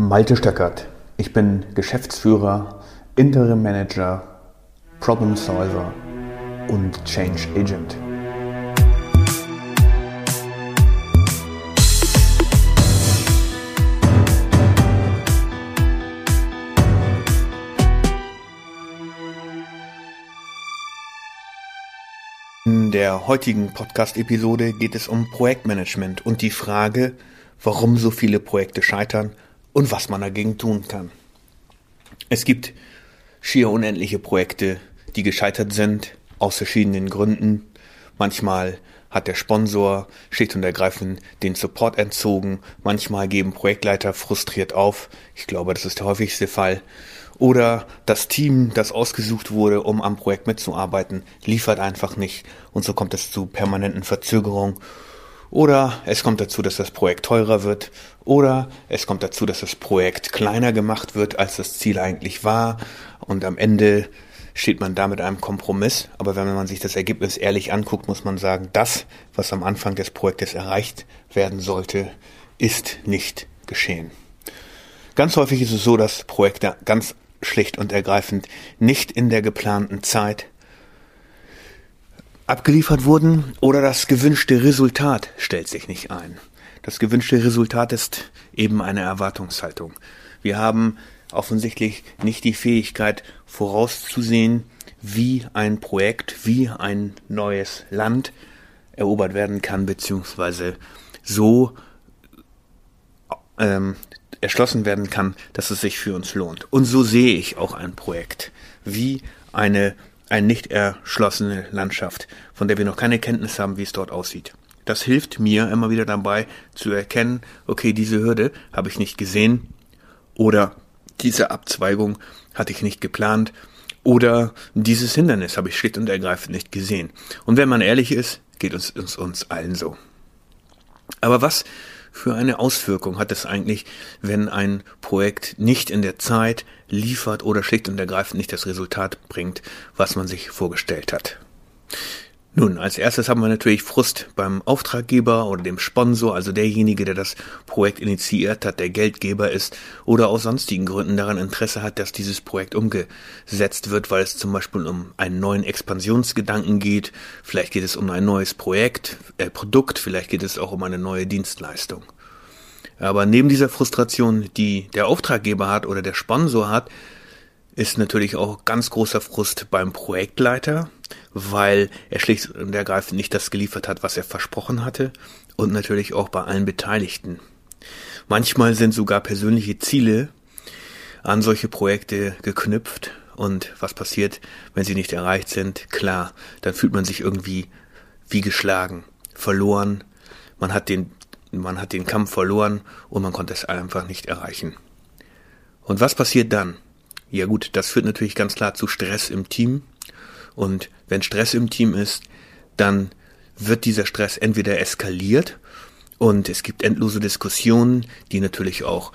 Malte Stöckert. Ich bin Geschäftsführer, Interim Manager, Problem Solver und Change Agent. In der heutigen Podcast-Episode geht es um Projektmanagement und die Frage, warum so viele Projekte scheitern und was man dagegen tun kann. Es gibt schier unendliche Projekte, die gescheitert sind, aus verschiedenen Gründen. Manchmal hat der Sponsor schlicht und ergreifend den Support entzogen. Manchmal geben Projektleiter frustriert auf. Ich glaube, das ist der häufigste Fall. Oder das Team, das ausgesucht wurde, um am Projekt mitzuarbeiten, liefert einfach nicht. Und so kommt es zu permanenten Verzögerungen oder es kommt dazu, dass das Projekt teurer wird. Oder es kommt dazu, dass das Projekt kleiner gemacht wird, als das Ziel eigentlich war. Und am Ende steht man da mit einem Kompromiss. Aber wenn man sich das Ergebnis ehrlich anguckt, muss man sagen, das, was am Anfang des Projektes erreicht werden sollte, ist nicht geschehen. Ganz häufig ist es so, dass Projekte ganz schlicht und ergreifend nicht in der geplanten Zeit abgeliefert wurden oder das gewünschte Resultat stellt sich nicht ein. Das gewünschte Resultat ist eben eine Erwartungshaltung. Wir haben offensichtlich nicht die Fähigkeit vorauszusehen, wie ein Projekt, wie ein neues Land erobert werden kann, beziehungsweise so ähm, erschlossen werden kann, dass es sich für uns lohnt. Und so sehe ich auch ein Projekt, wie eine eine nicht erschlossene Landschaft, von der wir noch keine Kenntnis haben, wie es dort aussieht. Das hilft mir immer wieder dabei zu erkennen, okay, diese Hürde habe ich nicht gesehen oder diese Abzweigung hatte ich nicht geplant oder dieses Hindernis habe ich schlicht und ergreifend nicht gesehen. Und wenn man ehrlich ist, geht uns, uns, uns allen so. Aber was für eine Auswirkung hat es eigentlich, wenn ein Projekt nicht in der Zeit liefert oder schlicht und ergreifend nicht das Resultat bringt, was man sich vorgestellt hat? Nun, als erstes haben wir natürlich Frust beim Auftraggeber oder dem Sponsor, also derjenige, der das Projekt initiiert hat, der Geldgeber ist oder aus sonstigen Gründen daran Interesse hat, dass dieses Projekt umgesetzt wird, weil es zum Beispiel um einen neuen Expansionsgedanken geht, vielleicht geht es um ein neues Projekt, äh, Produkt, vielleicht geht es auch um eine neue Dienstleistung. Aber neben dieser Frustration, die der Auftraggeber hat oder der Sponsor hat, ist natürlich auch ganz großer Frust beim Projektleiter, weil er schlicht und ergreifend nicht das geliefert hat, was er versprochen hatte und natürlich auch bei allen Beteiligten. Manchmal sind sogar persönliche Ziele an solche Projekte geknüpft und was passiert, wenn sie nicht erreicht sind? Klar, dann fühlt man sich irgendwie wie geschlagen, verloren, man hat den man hat den Kampf verloren und man konnte es einfach nicht erreichen. Und was passiert dann? Ja gut, das führt natürlich ganz klar zu Stress im Team. Und wenn Stress im Team ist, dann wird dieser Stress entweder eskaliert und es gibt endlose Diskussionen, die natürlich auch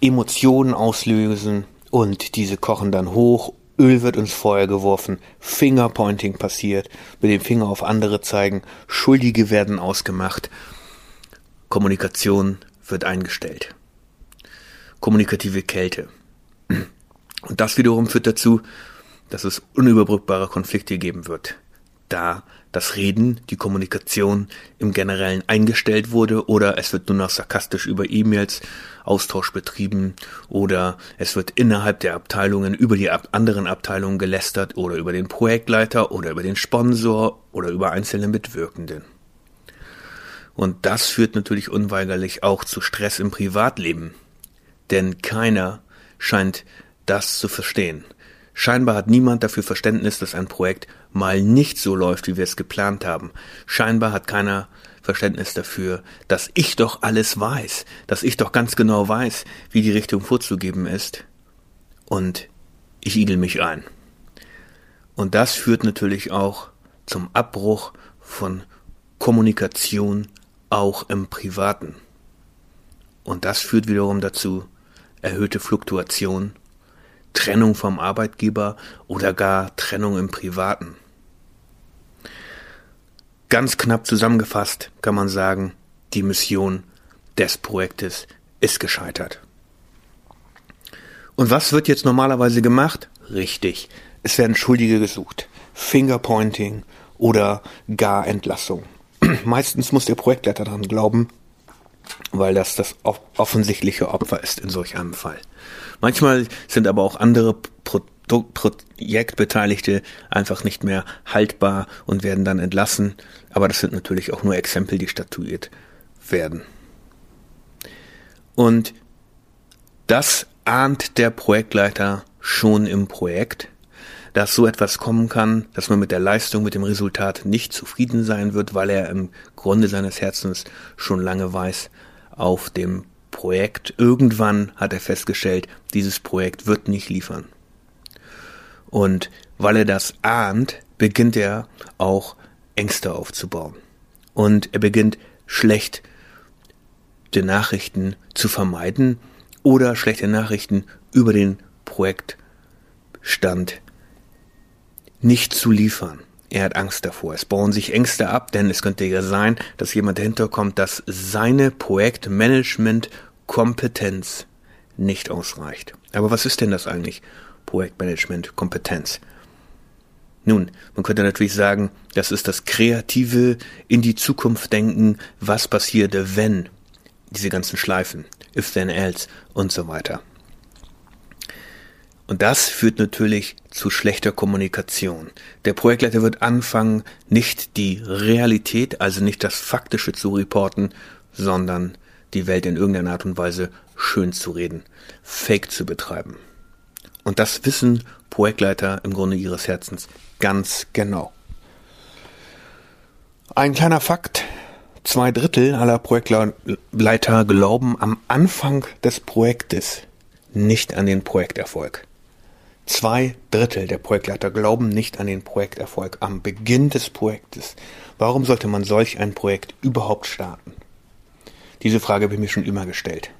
Emotionen auslösen und diese kochen dann hoch, Öl wird ins Feuer geworfen, Fingerpointing passiert, mit dem Finger auf andere zeigen, Schuldige werden ausgemacht, Kommunikation wird eingestellt. Kommunikative Kälte. Und das wiederum führt dazu, dass es unüberbrückbare Konflikte geben wird, da das Reden, die Kommunikation im Generellen eingestellt wurde oder es wird nur noch sarkastisch über E-Mails Austausch betrieben oder es wird innerhalb der Abteilungen über die anderen Abteilungen gelästert oder über den Projektleiter oder über den Sponsor oder über einzelne Mitwirkenden. Und das führt natürlich unweigerlich auch zu Stress im Privatleben, denn keiner scheint das zu verstehen. Scheinbar hat niemand dafür Verständnis, dass ein Projekt mal nicht so läuft, wie wir es geplant haben. Scheinbar hat keiner Verständnis dafür, dass ich doch alles weiß, dass ich doch ganz genau weiß, wie die Richtung vorzugeben ist. Und ich igel mich ein. Und das führt natürlich auch zum Abbruch von Kommunikation auch im Privaten. Und das führt wiederum dazu erhöhte Fluktuation Trennung vom Arbeitgeber oder gar Trennung im Privaten. Ganz knapp zusammengefasst kann man sagen, die Mission des Projektes ist gescheitert. Und was wird jetzt normalerweise gemacht? Richtig, es werden Schuldige gesucht. Fingerpointing oder gar Entlassung. Meistens muss der Projektleiter daran glauben, weil das das offensichtliche Opfer ist in solch einem Fall. Manchmal sind aber auch andere Pro Projektbeteiligte einfach nicht mehr haltbar und werden dann entlassen. Aber das sind natürlich auch nur Exempel, die statuiert werden. Und das ahnt der Projektleiter schon im Projekt, dass so etwas kommen kann, dass man mit der Leistung, mit dem Resultat nicht zufrieden sein wird, weil er im Grunde seines Herzens schon lange weiß, auf dem Projekt, irgendwann hat er festgestellt, dieses Projekt wird nicht liefern. Und weil er das ahnt, beginnt er auch Ängste aufzubauen. Und er beginnt schlechte Nachrichten zu vermeiden oder schlechte Nachrichten über den Projektstand nicht zu liefern. Er hat Angst davor. Es bauen sich Ängste ab, denn es könnte ja sein, dass jemand dahinter kommt, dass seine Projektmanagement-Kompetenz nicht ausreicht. Aber was ist denn das eigentlich? Projektmanagement-Kompetenz. Nun, man könnte natürlich sagen, das ist das kreative in die Zukunft denken, was passierte, wenn diese ganzen Schleifen, if then else und so weiter. Und das führt natürlich zu schlechter Kommunikation. Der Projektleiter wird anfangen, nicht die Realität, also nicht das Faktische zu reporten, sondern die Welt in irgendeiner Art und Weise schön zu reden, Fake zu betreiben. Und das wissen Projektleiter im Grunde ihres Herzens ganz genau. Ein kleiner Fakt. Zwei Drittel aller Projektleiter glauben am Anfang des Projektes nicht an den Projekterfolg. Zwei Drittel der Projektleiter glauben nicht an den Projekterfolg am Beginn des Projektes. Warum sollte man solch ein Projekt überhaupt starten? Diese Frage habe ich mir schon immer gestellt.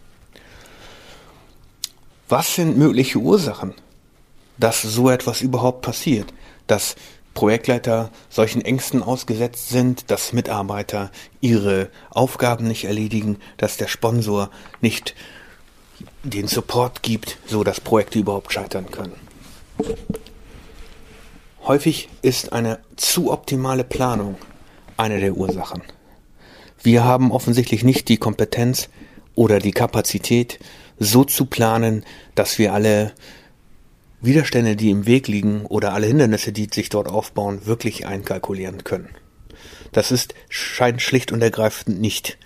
Was sind mögliche Ursachen, dass so etwas überhaupt passiert? Dass Projektleiter solchen Ängsten ausgesetzt sind, dass Mitarbeiter ihre Aufgaben nicht erledigen, dass der Sponsor nicht den Support gibt, so dass Projekte überhaupt scheitern können. Häufig ist eine zu optimale Planung eine der Ursachen. Wir haben offensichtlich nicht die Kompetenz oder die Kapazität, so zu planen, dass wir alle Widerstände, die im Weg liegen oder alle Hindernisse, die sich dort aufbauen, wirklich einkalkulieren können. Das ist, scheint schlicht und ergreifend nicht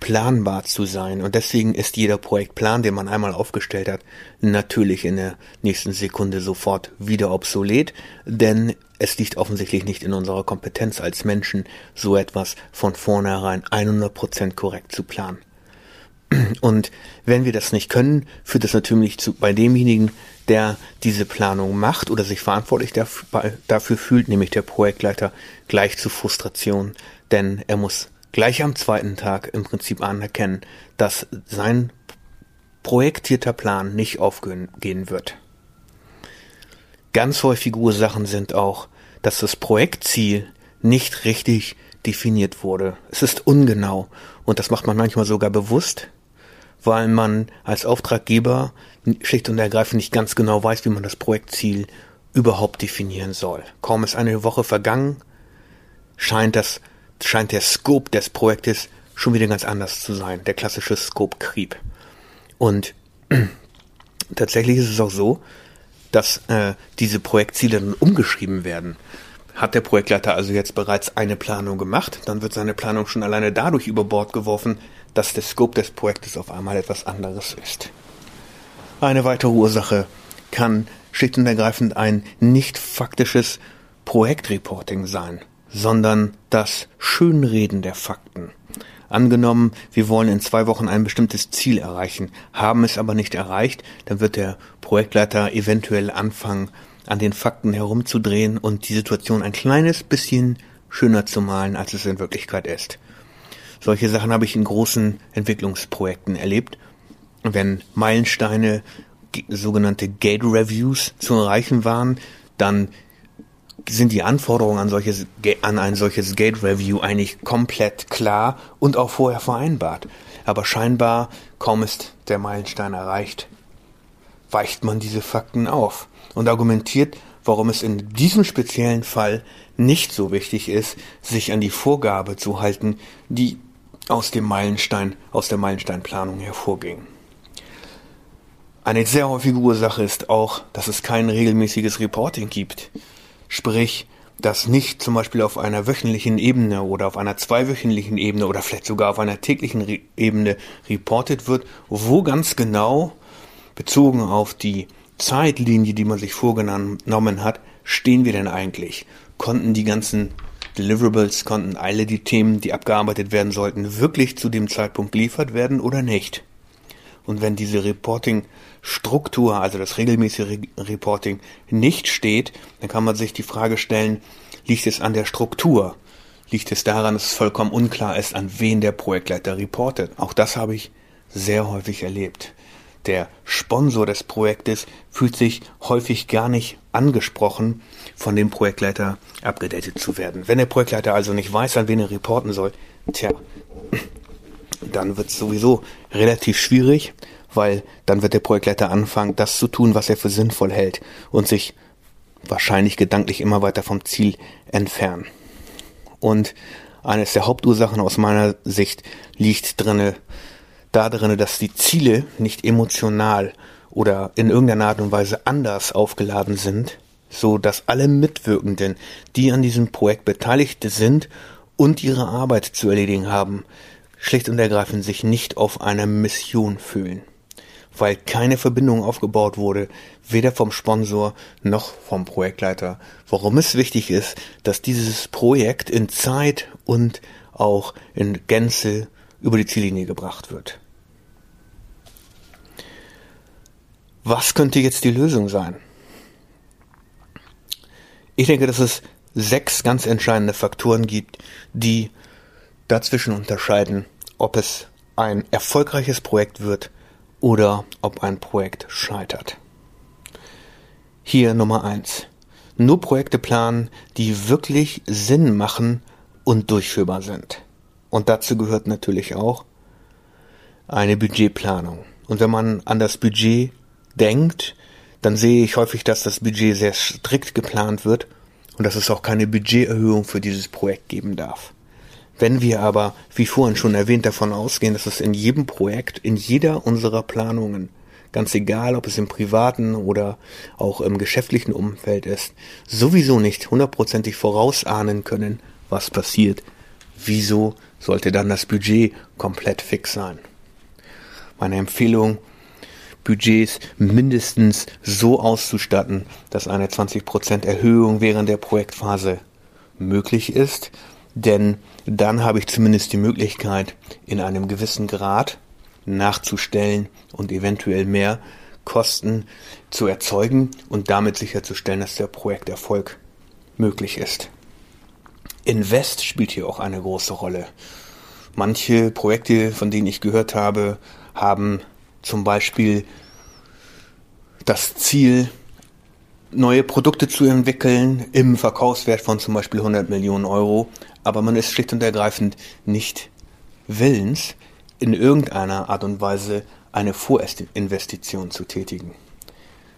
planbar zu sein. Und deswegen ist jeder Projektplan, den man einmal aufgestellt hat, natürlich in der nächsten Sekunde sofort wieder obsolet, denn es liegt offensichtlich nicht in unserer Kompetenz als Menschen, so etwas von vornherein 100% korrekt zu planen. Und wenn wir das nicht können, führt das natürlich zu, bei demjenigen, der diese Planung macht oder sich verantwortlich dafür, dafür fühlt, nämlich der Projektleiter, gleich zu Frustration, denn er muss gleich am zweiten Tag im Prinzip anerkennen, dass sein projektierter Plan nicht aufgehen wird. Ganz häufige Ursachen sind auch, dass das Projektziel nicht richtig definiert wurde. Es ist ungenau und das macht man manchmal sogar bewusst, weil man als Auftraggeber schlicht und ergreifend nicht ganz genau weiß, wie man das Projektziel überhaupt definieren soll. Kaum ist eine Woche vergangen, scheint das scheint der Scope des Projektes schon wieder ganz anders zu sein, der klassische Scope Creep. Und tatsächlich ist es auch so, dass äh, diese Projektziele dann umgeschrieben werden. Hat der Projektleiter also jetzt bereits eine Planung gemacht, dann wird seine Planung schon alleine dadurch über Bord geworfen, dass der Scope des Projektes auf einmal etwas anderes ist. Eine weitere Ursache kann schlicht und ergreifend ein nicht faktisches Projektreporting sein sondern das Schönreden der Fakten. Angenommen, wir wollen in zwei Wochen ein bestimmtes Ziel erreichen, haben es aber nicht erreicht, dann wird der Projektleiter eventuell anfangen, an den Fakten herumzudrehen und die Situation ein kleines bisschen schöner zu malen, als es in Wirklichkeit ist. Solche Sachen habe ich in großen Entwicklungsprojekten erlebt. Wenn Meilensteine, sogenannte Gate Reviews zu erreichen waren, dann sind die Anforderungen an, solches, an ein solches Gate Review eigentlich komplett klar und auch vorher vereinbart. Aber scheinbar kaum ist der Meilenstein erreicht, weicht man diese Fakten auf und argumentiert, warum es in diesem speziellen Fall nicht so wichtig ist, sich an die Vorgabe zu halten, die aus dem Meilenstein, aus der Meilensteinplanung hervorging. Eine sehr häufige Ursache ist auch, dass es kein regelmäßiges Reporting gibt. Sprich, dass nicht zum Beispiel auf einer wöchentlichen Ebene oder auf einer zweiwöchentlichen Ebene oder vielleicht sogar auf einer täglichen Re Ebene reportet wird, wo ganz genau bezogen auf die Zeitlinie, die man sich vorgenommen hat, stehen wir denn eigentlich? Konnten die ganzen Deliverables, konnten alle die Themen, die abgearbeitet werden sollten, wirklich zu dem Zeitpunkt geliefert werden oder nicht? Und wenn diese Reporting-Struktur, also das regelmäßige Reporting, nicht steht, dann kann man sich die Frage stellen, liegt es an der Struktur? Liegt es daran, dass es vollkommen unklar ist, an wen der Projektleiter reportet? Auch das habe ich sehr häufig erlebt. Der Sponsor des Projektes fühlt sich häufig gar nicht angesprochen, von dem Projektleiter abgedatet zu werden. Wenn der Projektleiter also nicht weiß, an wen er reporten soll, tja, dann wird es sowieso relativ schwierig, weil dann wird der Projektleiter anfangen, das zu tun, was er für sinnvoll hält und sich wahrscheinlich gedanklich immer weiter vom Ziel entfernen. Und eines der Hauptursachen aus meiner Sicht liegt drinne, da drinne, dass die Ziele nicht emotional oder in irgendeiner Art und Weise anders aufgeladen sind, so dass alle Mitwirkenden, die an diesem Projekt beteiligt sind und ihre Arbeit zu erledigen haben, schlicht und ergreifend sich nicht auf einer Mission fühlen, weil keine Verbindung aufgebaut wurde, weder vom Sponsor noch vom Projektleiter, warum es wichtig ist, dass dieses Projekt in Zeit und auch in Gänze über die Ziellinie gebracht wird. Was könnte jetzt die Lösung sein? Ich denke, dass es sechs ganz entscheidende Faktoren gibt, die dazwischen unterscheiden, ob es ein erfolgreiches Projekt wird oder ob ein Projekt scheitert. Hier Nummer eins: Nur Projekte planen, die wirklich Sinn machen und durchführbar sind. Und dazu gehört natürlich auch eine Budgetplanung. Und wenn man an das Budget denkt, dann sehe ich häufig, dass das Budget sehr strikt geplant wird und dass es auch keine Budgeterhöhung für dieses Projekt geben darf. Wenn wir aber, wie vorhin schon erwähnt, davon ausgehen, dass es in jedem Projekt, in jeder unserer Planungen, ganz egal, ob es im privaten oder auch im geschäftlichen Umfeld ist, sowieso nicht hundertprozentig vorausahnen können, was passiert, wieso sollte dann das Budget komplett fix sein? Meine Empfehlung, Budgets mindestens so auszustatten, dass eine 20% Erhöhung während der Projektphase möglich ist, denn dann habe ich zumindest die Möglichkeit, in einem gewissen Grad nachzustellen und eventuell mehr Kosten zu erzeugen und damit sicherzustellen, dass der Projekterfolg möglich ist. Invest spielt hier auch eine große Rolle. Manche Projekte, von denen ich gehört habe, haben zum Beispiel das Ziel, neue Produkte zu entwickeln im Verkaufswert von zum Beispiel 100 Millionen Euro, aber man ist schlicht und ergreifend nicht willens, in irgendeiner Art und Weise eine Vorinvestition zu tätigen.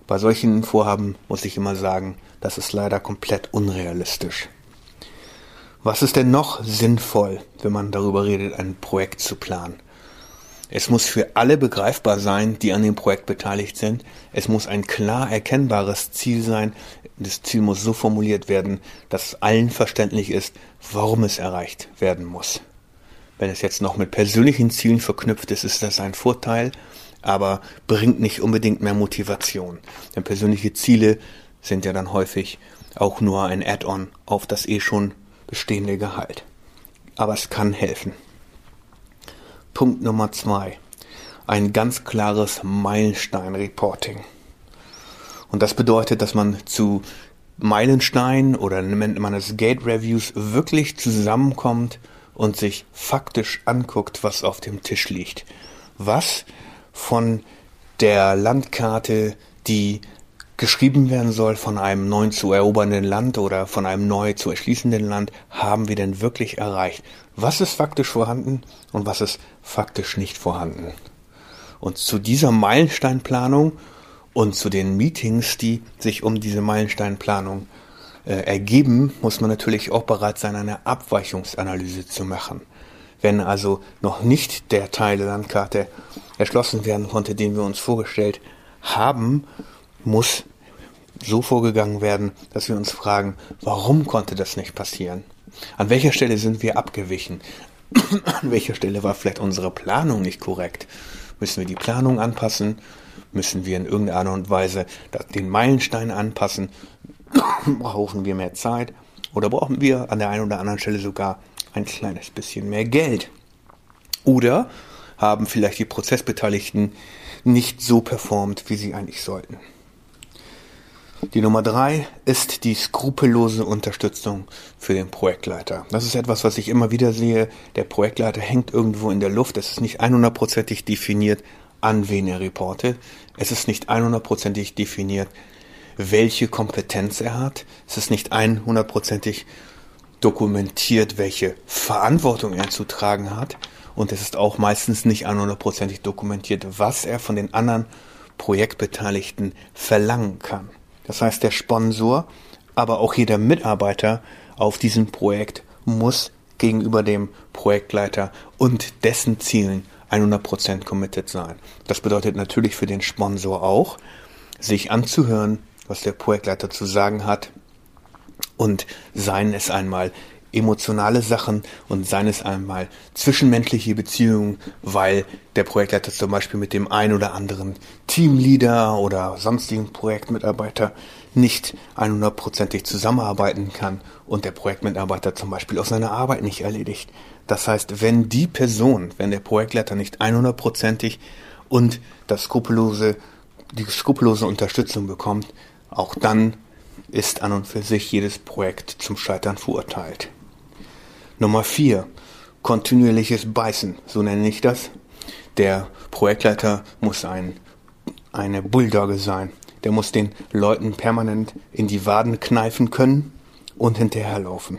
Bei solchen Vorhaben muss ich immer sagen, das ist leider komplett unrealistisch. Was ist denn noch sinnvoll, wenn man darüber redet, ein Projekt zu planen? Es muss für alle begreifbar sein, die an dem Projekt beteiligt sind. Es muss ein klar erkennbares Ziel sein. Das Ziel muss so formuliert werden, dass allen verständlich ist, warum es erreicht werden muss. Wenn es jetzt noch mit persönlichen Zielen verknüpft ist, ist das ein Vorteil, aber bringt nicht unbedingt mehr Motivation. Denn persönliche Ziele sind ja dann häufig auch nur ein Add-on auf das eh schon bestehende Gehalt. Aber es kann helfen. Punkt Nummer zwei. Ein ganz klares Meilenstein-Reporting. Und das bedeutet, dass man zu Meilenstein oder nennt man es Gate Reviews wirklich zusammenkommt und sich faktisch anguckt, was auf dem Tisch liegt. Was von der Landkarte, die geschrieben werden soll von einem neu zu erobernden Land oder von einem neu zu erschließenden Land, haben wir denn wirklich erreicht? Was ist faktisch vorhanden und was ist faktisch nicht vorhanden? Und zu dieser Meilensteinplanung Und zu den Meetings, die sich um diese Meilensteinplanung äh, ergeben, muss man natürlich auch bereit sein, eine Abweichungsanalyse zu machen. Wenn also noch nicht der Teil der Landkarte erschlossen werden konnte, den wir uns vorgestellt haben, muss so vorgegangen werden, dass wir uns fragen, warum konnte das nicht passieren? An welcher Stelle sind wir abgewichen? An welcher Stelle war vielleicht unsere Planung nicht korrekt? Müssen wir die Planung anpassen? Müssen wir in irgendeiner Art und Weise den Meilenstein anpassen? brauchen wir mehr Zeit? Oder brauchen wir an der einen oder anderen Stelle sogar ein kleines bisschen mehr Geld? Oder haben vielleicht die Prozessbeteiligten nicht so performt, wie sie eigentlich sollten? Die Nummer drei ist die skrupellose Unterstützung für den Projektleiter. Das ist etwas, was ich immer wieder sehe. Der Projektleiter hängt irgendwo in der Luft. Es ist nicht 100%ig definiert, an wen er reportet. Es ist nicht 100%ig definiert, welche Kompetenz er hat. Es ist nicht 100%ig dokumentiert, welche Verantwortung er zu tragen hat. Und es ist auch meistens nicht 100%ig dokumentiert, was er von den anderen Projektbeteiligten verlangen kann. Das heißt, der Sponsor, aber auch jeder Mitarbeiter auf diesem Projekt muss gegenüber dem Projektleiter und dessen Zielen 100% committed sein. Das bedeutet natürlich für den Sponsor auch, sich anzuhören, was der Projektleiter zu sagen hat und seien es einmal emotionale Sachen und seien es einmal zwischenmenschliche Beziehungen, weil der Projektleiter zum Beispiel mit dem ein oder anderen Teamleader oder sonstigen Projektmitarbeiter nicht 100%ig zusammenarbeiten kann und der Projektmitarbeiter zum Beispiel auch seine Arbeit nicht erledigt. Das heißt, wenn die Person, wenn der Projektleiter nicht 100%ig und das skrupellose, die skrupellose Unterstützung bekommt, auch dann ist an und für sich jedes Projekt zum Scheitern verurteilt. Nummer vier, kontinuierliches Beißen, so nenne ich das. Der Projektleiter muss ein, eine Bulldogge sein. Der muss den Leuten permanent in die Waden kneifen können und hinterherlaufen.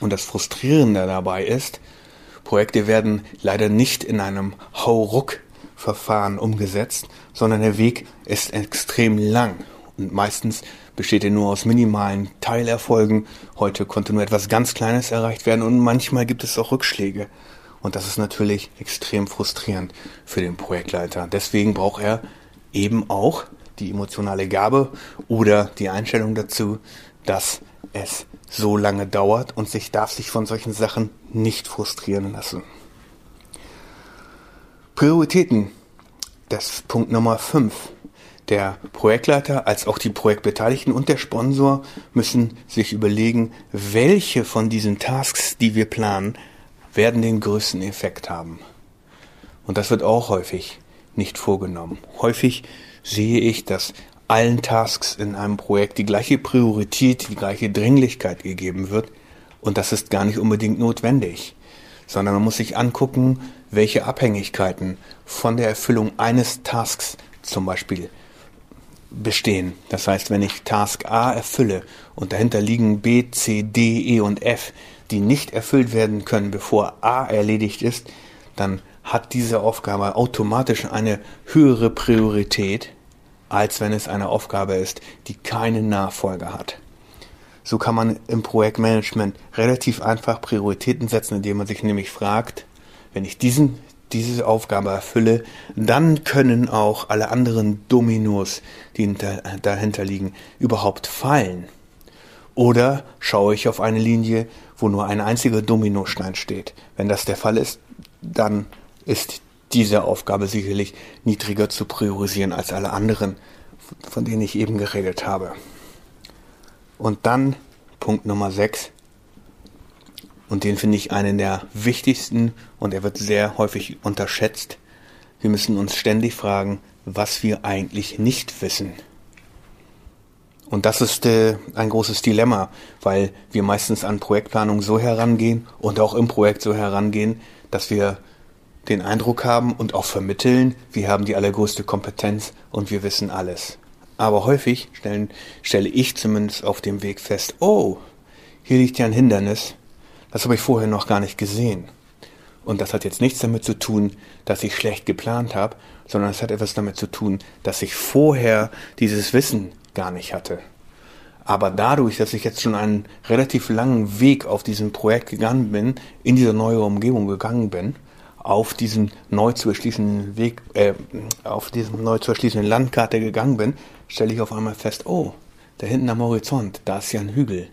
Und das Frustrierende dabei ist, Projekte werden leider nicht in einem Hauruck-Verfahren umgesetzt, sondern der Weg ist extrem lang und meistens besteht er nur aus minimalen Teilerfolgen. Heute konnte nur etwas ganz Kleines erreicht werden und manchmal gibt es auch Rückschläge. Und das ist natürlich extrem frustrierend für den Projektleiter. Deswegen braucht er eben auch die emotionale Gabe oder die Einstellung dazu, dass es so lange dauert und sich darf sich von solchen Sachen nicht frustrieren lassen. Prioritäten. Das Punkt Nummer 5. Der Projektleiter als auch die Projektbeteiligten und der Sponsor müssen sich überlegen, welche von diesen Tasks, die wir planen, werden den größten Effekt haben. Und das wird auch häufig nicht vorgenommen. Häufig sehe ich, dass allen Tasks in einem Projekt die gleiche Priorität, die gleiche Dringlichkeit gegeben wird. Und das ist gar nicht unbedingt notwendig, sondern man muss sich angucken, welche Abhängigkeiten von der Erfüllung eines Tasks zum Beispiel bestehen. Das heißt, wenn ich Task A erfülle und dahinter liegen B, C, D, E und F, die nicht erfüllt werden können, bevor A erledigt ist, dann hat diese Aufgabe automatisch eine höhere Priorität, als wenn es eine Aufgabe ist, die keine Nachfolger hat. So kann man im Projektmanagement relativ einfach Prioritäten setzen, indem man sich nämlich fragt, wenn ich diesen diese Aufgabe erfülle, dann können auch alle anderen Dominos, die dahinter liegen, überhaupt fallen. Oder schaue ich auf eine Linie, wo nur ein einziger Dominostein steht. Wenn das der Fall ist, dann ist diese Aufgabe sicherlich niedriger zu priorisieren als alle anderen, von denen ich eben geredet habe. Und dann Punkt Nummer 6, und den finde ich einen der wichtigsten und er wird sehr häufig unterschätzt. Wir müssen uns ständig fragen, was wir eigentlich nicht wissen. Und das ist äh, ein großes Dilemma, weil wir meistens an Projektplanung so herangehen und auch im Projekt so herangehen, dass wir den Eindruck haben und auch vermitteln, wir haben die allergrößte Kompetenz und wir wissen alles. Aber häufig stellen, stelle ich zumindest auf dem Weg fest, oh, hier liegt ja ein Hindernis, das habe ich vorher noch gar nicht gesehen. Und das hat jetzt nichts damit zu tun, dass ich schlecht geplant habe, sondern es hat etwas damit zu tun, dass ich vorher dieses Wissen gar nicht hatte. Aber dadurch, dass ich jetzt schon einen relativ langen Weg auf diesem Projekt gegangen bin, in diese neue Umgebung gegangen bin, auf diesen neu zu erschließenden Weg, äh, auf diesen neu zu erschließenden Landkarte gegangen bin, stelle ich auf einmal fest, oh, da hinten am Horizont, da ist ja ein Hügel.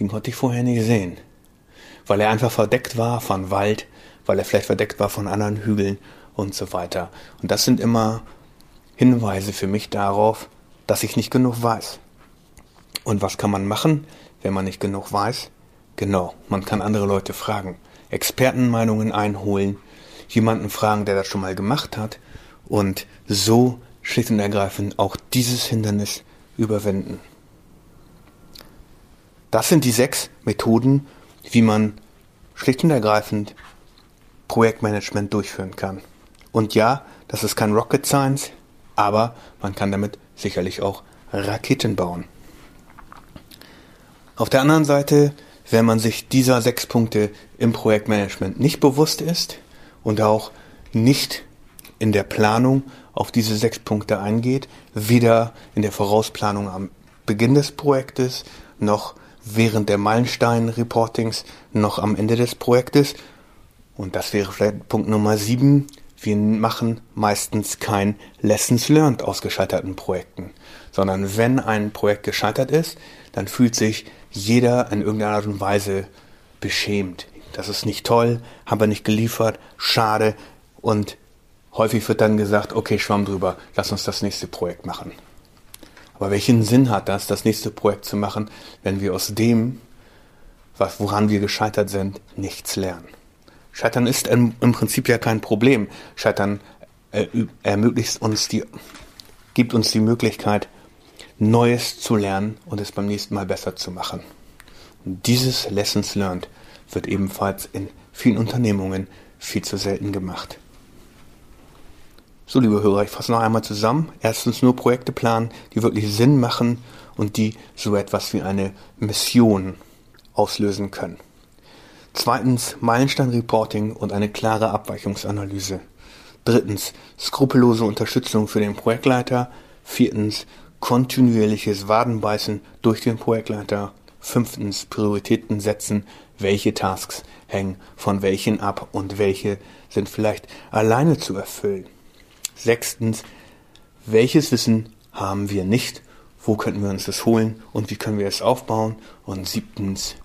Den konnte ich vorher nicht sehen. Weil er einfach verdeckt war von Wald, weil er vielleicht verdeckt war von anderen Hügeln und so weiter. Und das sind immer Hinweise für mich darauf, dass ich nicht genug weiß. Und was kann man machen, wenn man nicht genug weiß? Genau, man kann andere Leute fragen, Expertenmeinungen einholen, jemanden fragen, der das schon mal gemacht hat und so schlicht und ergreifend auch dieses Hindernis überwinden. Das sind die sechs Methoden, wie man schlicht und ergreifend Projektmanagement durchführen kann. Und ja, das ist kein Rocket Science, aber man kann damit sicherlich auch Raketen bauen. Auf der anderen Seite, wenn man sich dieser sechs Punkte im Projektmanagement nicht bewusst ist und auch nicht in der Planung auf diese sechs Punkte eingeht, weder in der Vorausplanung am Beginn des Projektes noch während der Meilenstein-Reportings noch am Ende des Projektes. Und das wäre vielleicht Punkt Nummer sieben. Wir machen meistens kein Lessons Learned aus gescheiterten Projekten, sondern wenn ein Projekt gescheitert ist, dann fühlt sich jeder in irgendeiner Art und Weise beschämt. Das ist nicht toll, haben wir nicht geliefert, schade. Und häufig wird dann gesagt, okay, schwamm drüber, lass uns das nächste Projekt machen. Aber welchen Sinn hat das, das nächste Projekt zu machen, wenn wir aus dem, woran wir gescheitert sind, nichts lernen? Scheitern ist im, im Prinzip ja kein Problem. Scheitern äh, ermöglicht uns die, gibt uns die Möglichkeit, Neues zu lernen und es beim nächsten Mal besser zu machen. Und dieses Lessons Learned wird ebenfalls in vielen Unternehmungen viel zu selten gemacht. So, liebe Hörer, ich fasse noch einmal zusammen. Erstens nur Projekte planen, die wirklich Sinn machen und die so etwas wie eine Mission auslösen können. Zweitens Meilenstein-Reporting und eine klare Abweichungsanalyse. Drittens skrupellose Unterstützung für den Projektleiter. Viertens kontinuierliches Wadenbeißen durch den Projektleiter. Fünftens Prioritäten setzen. Welche Tasks hängen von welchen ab und welche sind vielleicht alleine zu erfüllen. Sechstens, welches Wissen haben wir nicht? Wo könnten wir uns das holen und wie können wir es aufbauen? Und siebtens,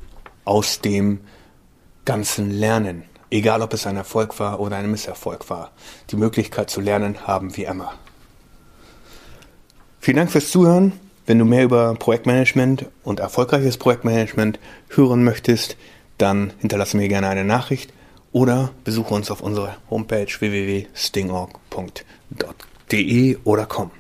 aus dem Ganzen lernen. Egal ob es ein Erfolg war oder ein Misserfolg war. Die Möglichkeit zu lernen haben wir immer. Vielen Dank fürs Zuhören. Wenn du mehr über Projektmanagement und erfolgreiches Projektmanagement hören möchtest, dann hinterlasse mir gerne eine Nachricht oder besuche uns auf unserer Homepage www.stingorg.de oder com.